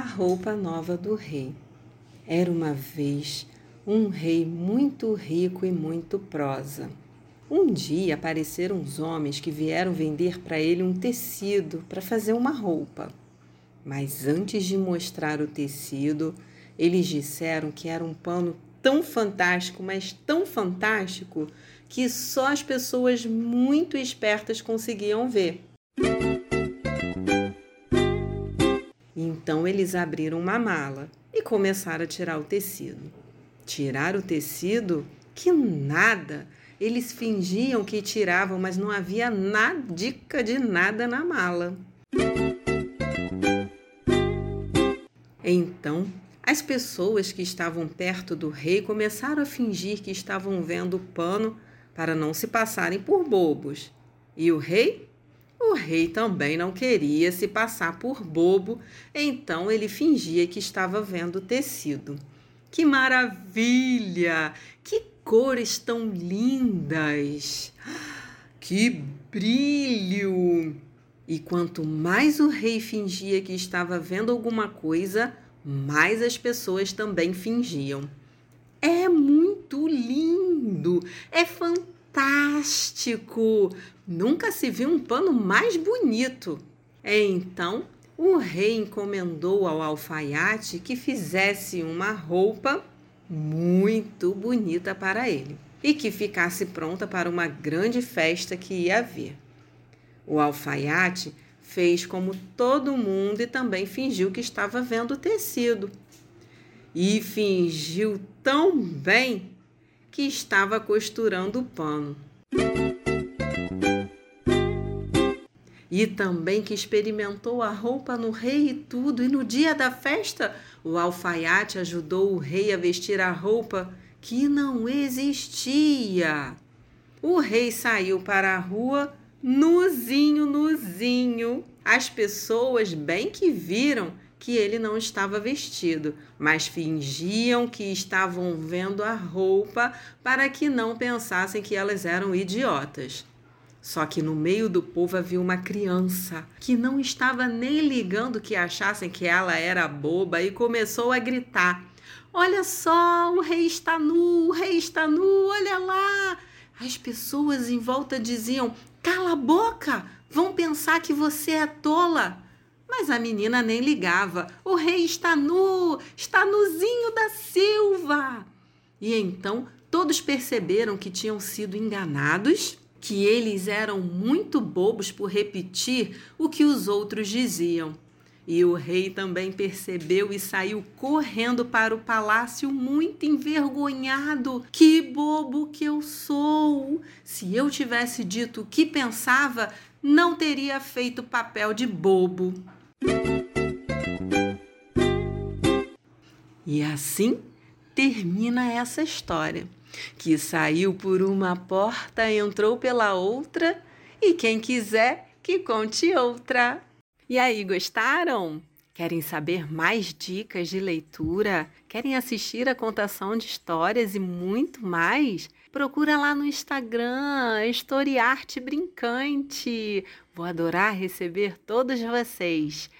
roupa nova do rei. Era uma vez um rei muito rico e muito prosa. Um dia apareceram uns homens que vieram vender para ele um tecido para fazer uma roupa. Mas antes de mostrar o tecido, eles disseram que era um pano tão fantástico, mas tão fantástico, que só as pessoas muito espertas conseguiam ver. Então eles abriram uma mala e começaram a tirar o tecido. Tirar o tecido? Que nada! Eles fingiam que tiravam, mas não havia nadica de nada na mala. Então, as pessoas que estavam perto do rei começaram a fingir que estavam vendo o pano para não se passarem por bobos. E o rei o rei também não queria se passar por bobo, então ele fingia que estava vendo tecido. Que maravilha! Que cores tão lindas! Que brilho! E quanto mais o rei fingia que estava vendo alguma coisa, mais as pessoas também fingiam. É muito lindo! É fantástico! Fantástico! Nunca se viu um pano mais bonito. Então, o rei encomendou ao alfaiate que fizesse uma roupa muito bonita para ele e que ficasse pronta para uma grande festa que ia haver. O alfaiate fez como todo mundo e também fingiu que estava vendo o tecido. E fingiu tão bem que estava costurando o pano. E também que experimentou a roupa no rei e tudo, e no dia da festa, o alfaiate ajudou o rei a vestir a roupa que não existia. O rei saiu para a rua nuzinho, nuzinho. As pessoas bem que viram que ele não estava vestido, mas fingiam que estavam vendo a roupa para que não pensassem que elas eram idiotas. Só que no meio do povo havia uma criança que não estava nem ligando que achassem que ela era boba e começou a gritar: Olha só, o rei está nu, o rei está nu, olha lá! As pessoas em volta diziam: Cala a boca, vão pensar que você é tola. Mas a menina nem ligava. O rei está nu, está nuzinho da Silva. E então todos perceberam que tinham sido enganados, que eles eram muito bobos por repetir o que os outros diziam. E o rei também percebeu e saiu correndo para o palácio muito envergonhado. Que bobo que eu sou! Se eu tivesse dito o que pensava, não teria feito papel de bobo. E assim termina essa história, que saiu por uma porta, entrou pela outra, e quem quiser que conte outra. E aí, gostaram? Querem saber mais dicas de leitura? Querem assistir a contação de histórias e muito mais? Procura lá no Instagram, Historiarte Brincante. Vou adorar receber todos vocês.